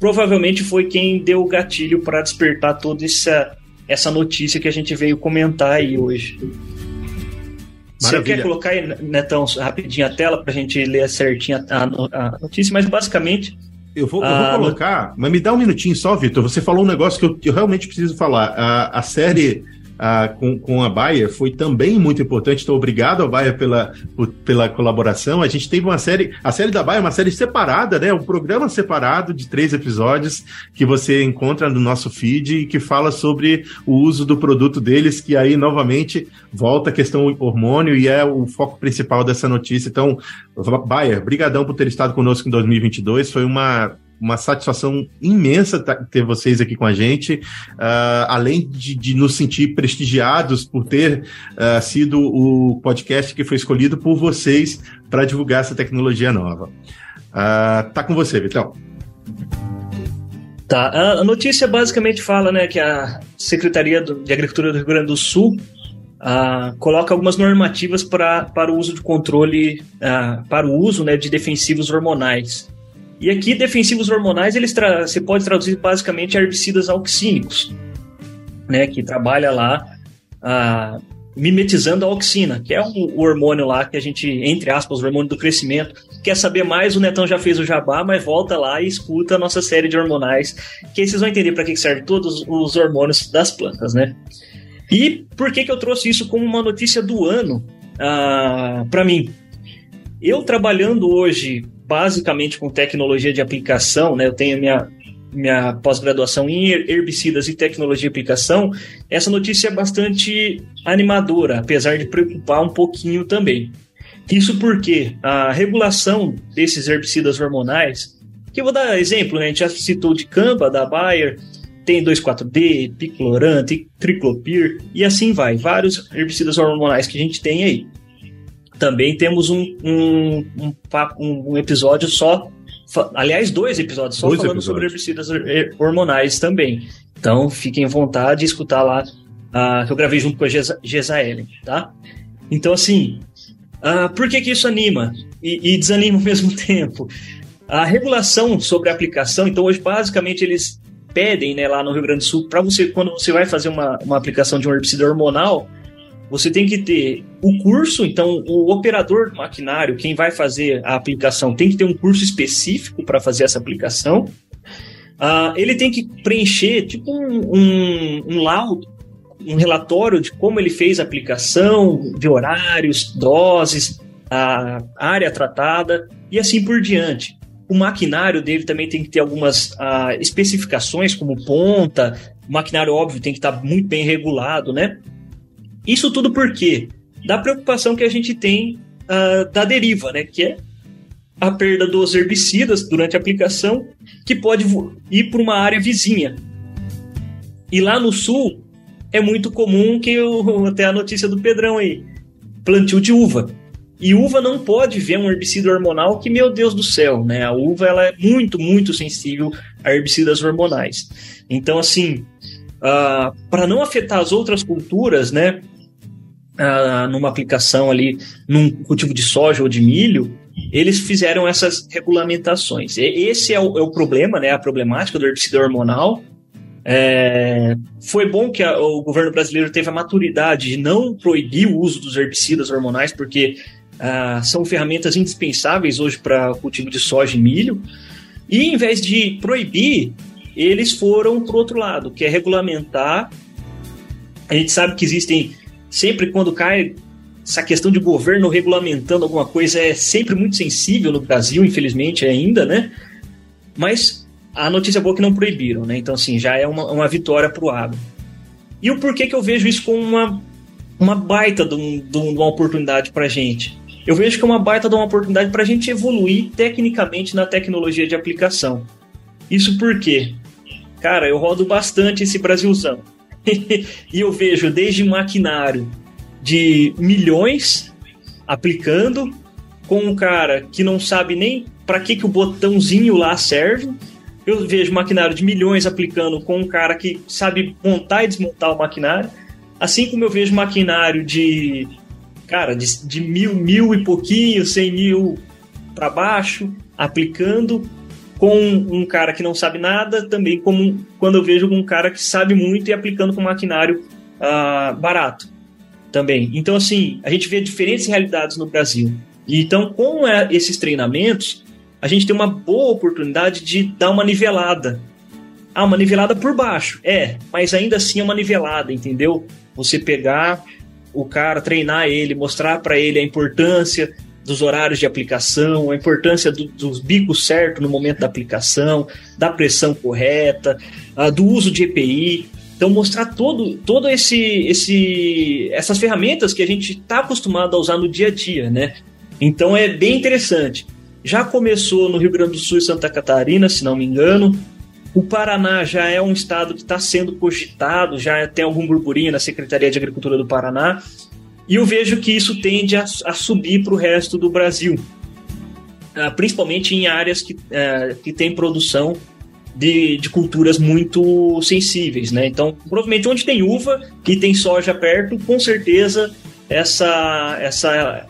provavelmente foi quem deu o gatilho para despertar toda essa, essa notícia que a gente veio comentar aí hoje. Maravilha. Você quer colocar aí, Netão, rapidinho a tela para a gente ler certinho a, a, notícia, mas basicamente. Eu vou, eu vou ah, colocar, mas me dá um minutinho só, Vitor. Você falou um negócio que eu, eu realmente preciso falar. A, a série com, com a Bayer foi também muito importante. Então, obrigado a Bayer pela, pela colaboração. A gente teve uma série, a série da Bayer é uma série separada, né? Um programa separado de três episódios que você encontra no nosso feed e que fala sobre o uso do produto deles, que aí novamente volta a questão hormônio e é o foco principal dessa notícia. Então, Bayer, brigadão por ter estado conosco em 2022. Foi uma uma satisfação imensa ter vocês aqui com a gente, uh, além de, de, nos sentir prestigiados por ter uh, sido o podcast que foi escolhido por vocês para divulgar essa tecnologia nova. Uh, tá com você, Vitão. Tá, a notícia basicamente fala né, que a Secretaria de Agricultura do Rio Grande do Sul Uh, coloca algumas normativas pra, para o uso de controle, uh, para o uso né, de defensivos hormonais. E aqui, defensivos hormonais, eles você pode traduzir basicamente herbicidas auxínicos, né, que trabalha lá ah, mimetizando a auxina, que é o, o, hormônio lá que a gente, entre aspas, o hormônio do crescimento. Quer saber mais? O Netão já fez o jabá, mas volta lá e escuta a nossa série de hormonais, que vocês vão entender para que serve todos os hormônios das plantas, né? E por que, que eu trouxe isso como uma notícia do ano ah, para mim? Eu trabalhando hoje basicamente com tecnologia de aplicação, né? Eu tenho minha, minha pós-graduação em herbicidas e tecnologia de aplicação. Essa notícia é bastante animadora, apesar de preocupar um pouquinho também. Isso porque a regulação desses herbicidas hormonais, que eu vou dar exemplo, né? A gente já citou de Camba, da Bayer, tem 2,4-D, Picloran, Triclopir e assim vai. Vários herbicidas hormonais que a gente tem aí também temos um, um, um, um, episódio só. Aliás, dois episódios só dois falando episódios. sobre herbicidas hormonais também. Então, fiquem à vontade de escutar lá, uh, que eu gravei junto com a Gesaelen, tá? Então, assim, uh, por que, que isso anima e, e desanima ao [laughs] mesmo tempo? A regulação sobre a aplicação, então, hoje, basicamente, eles pedem, né, lá no Rio Grande do Sul, para você, quando você vai fazer uma, uma aplicação de um herbicida hormonal, você tem que ter o curso, então o operador do maquinário, quem vai fazer a aplicação, tem que ter um curso específico para fazer essa aplicação. Uh, ele tem que preencher tipo um, um, um laudo, um relatório de como ele fez a aplicação, de horários, doses, a área tratada e assim por diante. O maquinário dele também tem que ter algumas uh, especificações, como ponta. O maquinário, óbvio, tem que estar tá muito bem regulado, né? Isso tudo por quê? Da preocupação que a gente tem uh, da deriva, né? Que é a perda dos herbicidas durante a aplicação, que pode ir para uma área vizinha. E lá no sul é muito comum que eu, [laughs] até a notícia do Pedrão aí, plantio de uva. E uva não pode ver um herbicida hormonal que, meu Deus do céu, né? A uva ela é muito, muito sensível a herbicidas hormonais. Então, assim, uh, ah, para não afetar as outras culturas, né? Uh, numa aplicação ali num cultivo de soja ou de milho, eles fizeram essas regulamentações. Esse é o, é o problema, né, a problemática do herbicida hormonal. É, foi bom que a, o governo brasileiro teve a maturidade de não proibir o uso dos herbicidas hormonais, porque ah, são ferramentas indispensáveis hoje para o cultivo de soja e milho. E em vez de proibir, eles foram para o outro lado, que é regulamentar. A gente sabe que existem, sempre quando cai essa questão de governo regulamentando alguma coisa é sempre muito sensível no Brasil, infelizmente ainda, né? Mas a notícia boa é que não proibiram, né? Então, assim, já é uma, uma vitória para o agro. E o porquê que eu vejo isso como uma, uma baita de, um, de uma oportunidade para gente? Eu vejo que é uma baita de uma oportunidade para a gente evoluir tecnicamente na tecnologia de aplicação. Isso porque, cara, eu rodo bastante esse Brasilzão. [laughs] e eu vejo desde maquinário de milhões aplicando, com um cara que não sabe nem para que, que o botãozinho lá serve. Eu vejo maquinário de milhões aplicando com um cara que sabe montar e desmontar o maquinário. Assim como eu vejo maquinário de, cara, de, de mil, mil e pouquinho, cem mil para baixo, aplicando com um cara que não sabe nada, também como quando eu vejo um cara que sabe muito e aplicando com maquinário uh, barato também. Então, assim, a gente vê diferentes realidades no Brasil. E então, com é, esses treinamentos, a gente tem uma boa oportunidade de dar uma nivelada. Ah, uma nivelada por baixo. É, mas ainda assim é uma nivelada, entendeu? Você pegar o cara, treinar ele, mostrar para ele a importância dos horários de aplicação, a importância do, dos bicos certos no momento da aplicação, da pressão correta, uh, do uso de EPI. Então mostrar todo, todo esse, esse, essas ferramentas que a gente está acostumado a usar no dia a dia, né? Então é bem interessante. Já começou no Rio Grande do Sul e Santa Catarina, se não me engano. O Paraná já é um estado que está sendo cogitado, já tem algum burburinho na Secretaria de Agricultura do Paraná. E eu vejo que isso tende a, a subir para o resto do Brasil, uh, principalmente em áreas que, uh, que tem produção de, de culturas muito sensíveis, né? Então, provavelmente onde tem uva e tem soja perto, com certeza essa essa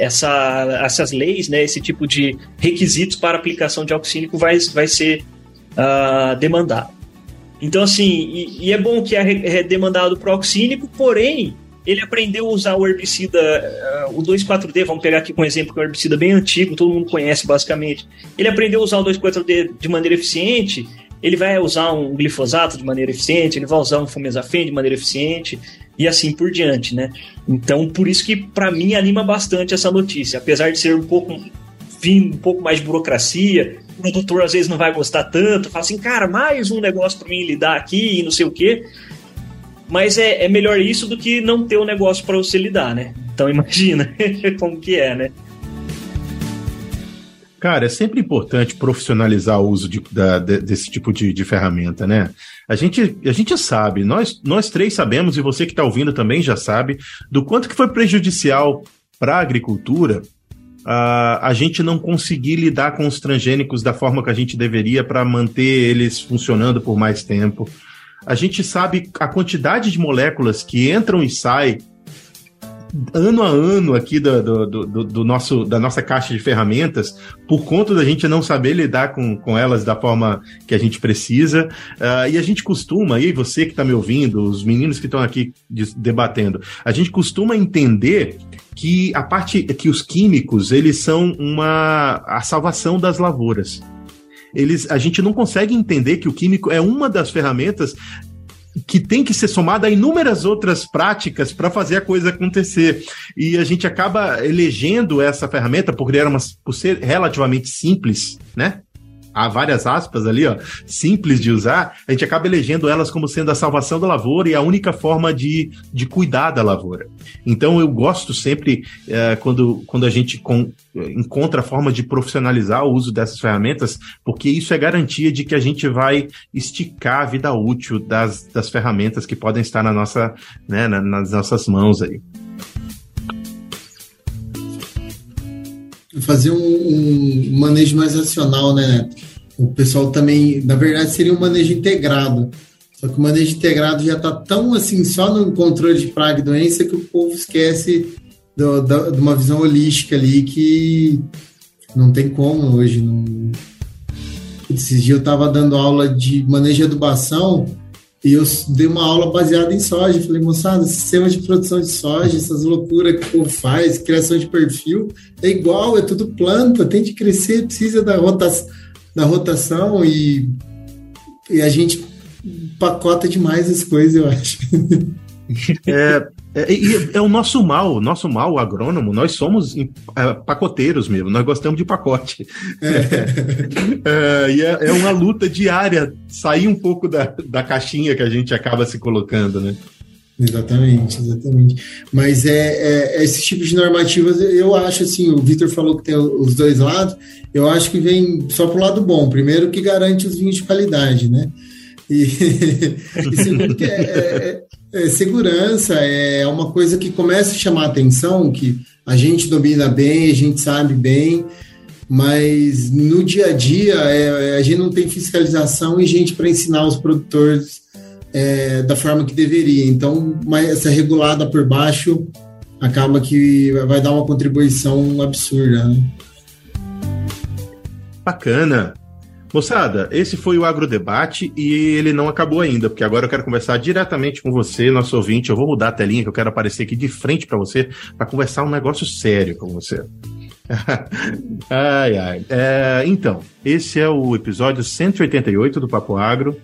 essa, essas leis, né, esse tipo de requisitos para aplicação de oxínico vai, vai ser uh, demandado. Então, assim, e, e, é bom que é, é demandado para o oxínico, porém, ele aprendeu a usar o herbicida, uh, o 2,4-D, vamos pegar aqui um exemplo que é um herbicida bem antigo, todo mundo conhece basicamente. Ele aprendeu a usar o 2,4-D de maneira eficiente, ele vai usar um glifosato de maneira eficiente, ele vai usar um fumezafem de maneira eficiente e assim por diante, né? Então, por isso que para mim anima bastante essa notícia, apesar de ser um pouco fim, um pouco mais de burocracia, o produtor às vezes não vai gostar tanto, fala assim, cara, mais um negócio para mim lidar aqui e não sei o quê. Mas é, é melhor isso do que não ter o um negócio para você lidar, né? Então [laughs] imagina [laughs] como que é, né? Cara, é sempre importante profissionalizar o uso de, da, de, desse tipo de, de, ferramenta, né? A gente, a gente sabe, nós, nós três sabemos, e você que está ouvindo também já sabe, do quanto que foi prejudicial para a agricultura a, a gente não conseguir lidar com os transgênicos da forma que a gente deveria para manter eles funcionando por mais tempo a gente sabe a quantidade de moléculas que entram e saem ano a ano aqui do, do, do, do, nosso, da nossa caixa de ferramentas, por conta da gente não saber lidar com, com elas da forma que a gente precisa. Uh, e a gente costuma, e você que está me ouvindo, os meninos que estão aqui debatendo, a gente costuma entender que a parte que os químicos eles são uma a salvação das lavouras eles, a gente não consegue entender que o químico é uma das ferramentas que tem que ser somada a inúmeras outras práticas para fazer a coisa acontecer. E a gente acaba elegendo essa ferramenta por, uma, por ser relativamente simples, né? Há várias aspas ali, ó, simples de usar, a gente acaba elegendo elas como sendo a salvação da lavoura e a única forma de, de cuidar da lavoura. Então eu gosto sempre é, quando, quando a gente com, encontra a forma de profissionalizar o uso dessas ferramentas, porque isso é garantia de que a gente vai esticar a vida útil das, das ferramentas que podem estar na nossa, né, nas nossas mãos aí. Fazer um, um, manejo mais racional, né? O pessoal também, na verdade, seria um manejo integrado. Só que o manejo integrado já está tão assim, só no controle de praga e doença, que o povo esquece do, de uma visão holística ali que não tem como hoje. Não... Esses dias eu estava dando aula de manejo de adubação e eu dei uma aula baseada em soja. Falei, moçada, sistema de produção de soja, essas loucuras que o povo faz, criação de perfil, é igual, é tudo planta, tem que crescer, precisa da, rota, da rotação e, e a gente pacota demais as coisas, eu acho. [laughs] É, é, é, o nosso mal, o nosso mal, agrônomo, nós somos é, pacoteiros mesmo, nós gostamos de pacote. É. [laughs] é, e é, é, uma luta diária sair um pouco da, da caixinha que a gente acaba se colocando, né? Exatamente, exatamente. Mas é, é, esse tipo de normativas, eu acho assim, o Vitor falou que tem os dois lados, eu acho que vem só para o lado bom. Primeiro que garante os vinhos de qualidade, né? E, e segundo que é, é, é, segurança é uma coisa que começa a chamar atenção, que a gente domina bem, a gente sabe bem, mas no dia a dia é, a gente não tem fiscalização e gente para ensinar os produtores é, da forma que deveria. Então, essa regulada por baixo acaba que vai dar uma contribuição absurda. Né? Bacana. Moçada, esse foi o Agrodebate e ele não acabou ainda, porque agora eu quero conversar diretamente com você, nosso ouvinte. Eu vou mudar a telinha que eu quero aparecer aqui de frente para você, para conversar um negócio sério com você. [laughs] ai, ai. É, então, esse é o episódio 188 do Papo Agro.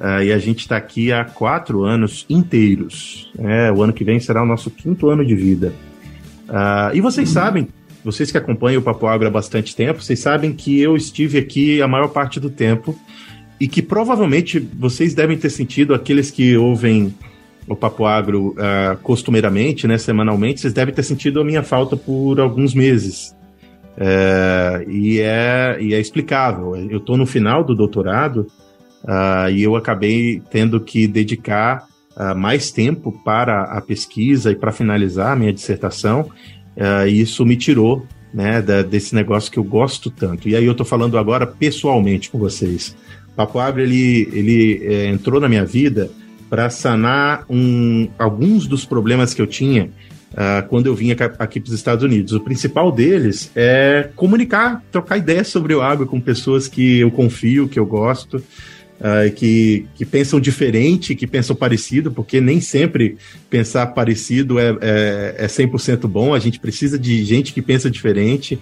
Uh, e a gente está aqui há quatro anos inteiros. É, o ano que vem será o nosso quinto ano de vida. Uh, e vocês sabem vocês que acompanham o Papo Agro há bastante tempo, vocês sabem que eu estive aqui a maior parte do tempo e que provavelmente vocês devem ter sentido, aqueles que ouvem o Papo Agro uh, costumeiramente, né, semanalmente, vocês devem ter sentido a minha falta por alguns meses. É, e, é, e é explicável. Eu estou no final do doutorado uh, e eu acabei tendo que dedicar uh, mais tempo para a pesquisa e para finalizar a minha dissertação. Uh, e isso me tirou né, da, desse negócio que eu gosto tanto. E aí eu estou falando agora pessoalmente com vocês. Papo Abre, ele, ele é, entrou na minha vida para sanar um, alguns dos problemas que eu tinha uh, quando eu vinha aqui para os Estados Unidos. O principal deles é comunicar, trocar ideias sobre o agro com pessoas que eu confio, que eu gosto uh, que, que pensam diferente, que pensam parecido, porque nem sempre pensar parecido é, é, é 100% bom, a gente precisa de gente que pensa diferente.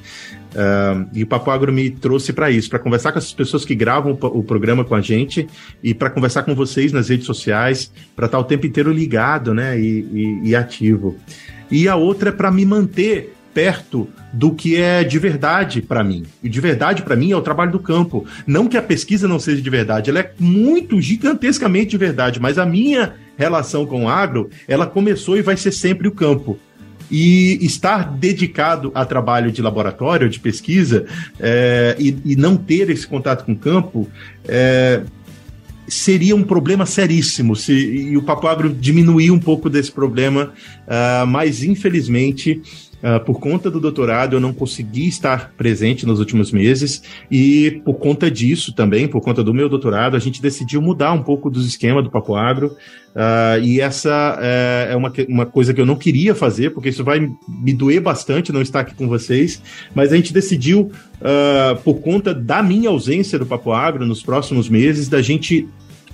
Uh, e o Papo Agro me trouxe para isso, para conversar com essas pessoas que gravam o, o programa com a gente e para conversar com vocês nas redes sociais, para estar o tempo inteiro ligado né, e, e, e ativo. E a outra é para me manter perto do que é de verdade para mim. E de verdade para mim é o trabalho do campo. Não que a pesquisa não seja de verdade, ela é muito gigantescamente de verdade, mas a minha relação com o agro, ela começou e vai ser sempre o campo. E estar dedicado a trabalho de laboratório, de pesquisa, é, e, e, não ter esse contato com o campo, é, seria um problema seríssimo se, e o Papo Agro diminuir um pouco desse problema, uh, mas infelizmente Uh, por conta do doutorado, eu não consegui estar presente nos últimos meses, e por conta disso também, por conta do meu doutorado, a gente decidiu mudar um pouco dos esquemas do Papo Agro. Uh, e essa uh, é uma, uma coisa que eu não queria fazer, porque isso vai me doer bastante não estar aqui com vocês, mas a gente decidiu, ah, por conta da minha ausência do Papo Agro nos próximos meses, da gente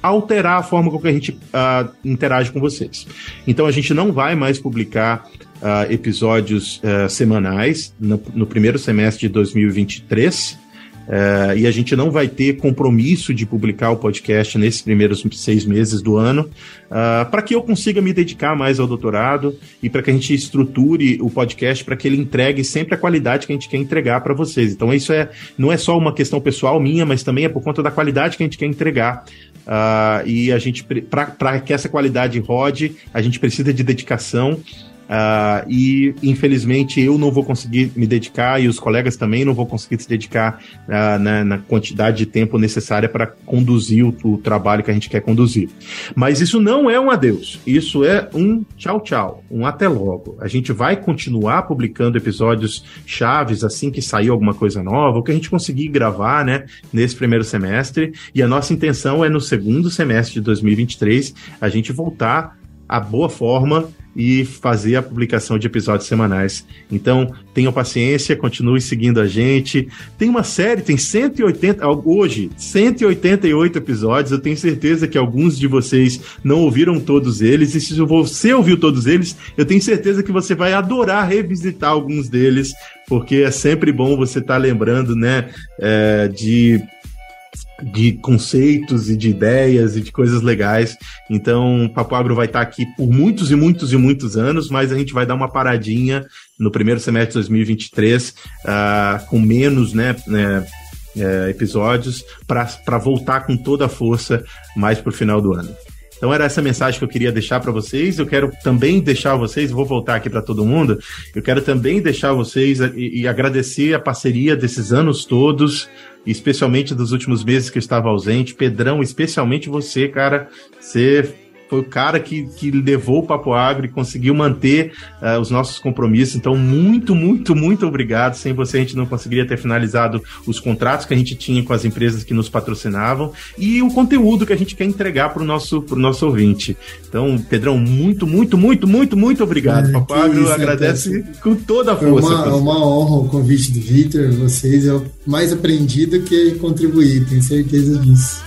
alterar a forma com que a gente uh, interage com vocês. Então a gente não vai mais publicar uh, episódios uh, semanais no, no, primeiro semestre de 2023. Uh, e a gente não vai ter compromisso de publicar o podcast nesses primeiros seis meses do ano, uh, para que eu consiga me dedicar mais ao doutorado e para que a gente estruture o podcast para que ele entregue sempre a qualidade que a gente quer entregar para vocês. Então, isso é, não é só uma questão pessoal minha, mas também é por conta da qualidade que a gente quer entregar. Uh, e a gente, para que essa qualidade rode, a gente precisa de dedicação Uh, e infelizmente eu não vou conseguir me dedicar e os colegas também não vão conseguir se dedicar uh, na, na, quantidade de tempo necessária para conduzir o, o, trabalho que a gente quer conduzir. Mas isso não é um adeus, isso é um tchau, tchau, um até logo. A gente vai continuar publicando episódios chaves assim que sair alguma coisa nova, o que a gente conseguir gravar né, nesse primeiro semestre. E a nossa intenção é no segundo semestre de 2023 a gente voltar à boa forma e fazer a publicação de episódios semanais. Então, tenham paciência, continue seguindo a gente. Tem uma série, tem 180, hoje, 188 episódios. Eu tenho certeza que alguns de vocês não ouviram todos eles, e se você ouviu todos eles, eu tenho certeza que você vai adorar revisitar alguns deles, porque é sempre bom você estar tá lembrando, né, é, de de conceitos e de ideias e de coisas legais. Então, Papo Agro vai estar aqui por muitos e muitos e muitos anos, mas a gente vai dar uma paradinha no primeiro semestre de 2023, uh, com menos né, né é, episódios, para voltar com toda a força mais para o final do ano. Então era essa mensagem que eu queria deixar para vocês. Eu quero também deixar vocês, vou voltar aqui para todo mundo. Eu quero também deixar vocês e, e agradecer a parceria desses anos todos, especialmente dos últimos meses que eu estava ausente. Pedrão, especialmente você, cara. Você foi o cara que, que levou o Papo Agro e conseguiu manter uh, os nossos compromissos. Então, muito, muito, muito obrigado. Sem você, a gente não conseguiria ter finalizado os contratos que a gente tinha com as empresas que nos patrocinavam e o conteúdo que a gente quer entregar para o nosso, pro nosso ouvinte. Então, Pedrão, muito, muito, muito, muito, muito obrigado. É, Papo Agro isso, agradece com toda a força. É uma, uma honra o convite do Victor. Vocês é mais aprendido que contribuir, tenho certeza disso.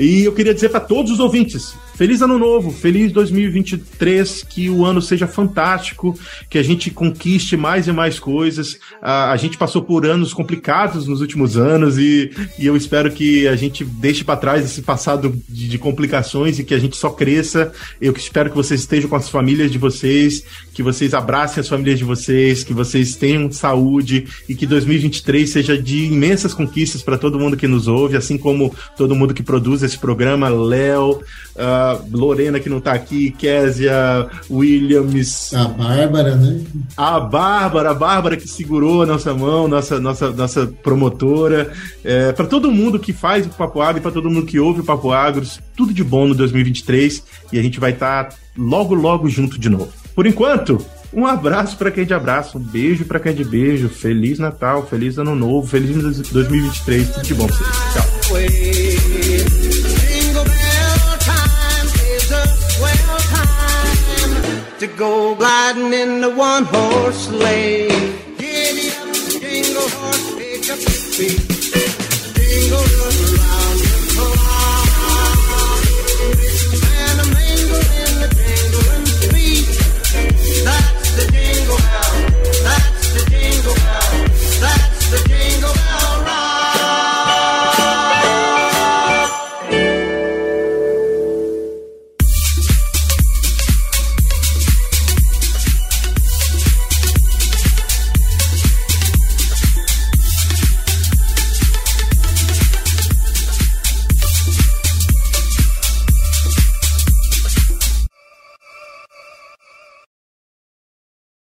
E eu queria dizer para todos os ouvintes, Feliz ano novo, feliz 2023, que o ano seja fantástico, que a gente conquiste mais e mais coisas. A, a gente passou por anos complicados nos últimos anos e, e eu espero que a gente deixe para trás esse passado de, de, complicações e que a gente só cresça. Eu espero que vocês estejam com as famílias de vocês, que vocês abracem as famílias de vocês, que vocês tenham saúde e que 2023 seja de imensas conquistas para todo mundo que nos ouve, assim como todo mundo que produz esse programa, Léo. Uh, Lorena que não tá aqui, Késia, Williams. A Bárbara, né? A Bárbara, a Bárbara que segurou a nossa mão, nossa, nossa, nossa promotora. É, para todo mundo que faz o Papo Agro, para todo mundo que ouve o Papo Agro, tudo de bom no 2023 e a gente vai estar tá logo, logo junto de novo. Por enquanto, um abraço para quem de abraço, um beijo para quem de beijo. Feliz Natal, feliz Ano Novo, feliz 2023, tudo de bom pra vocês. Tchau. To go gliding in the one horse sleigh. Giddy up, jingle horse, pick up your feet. Jingle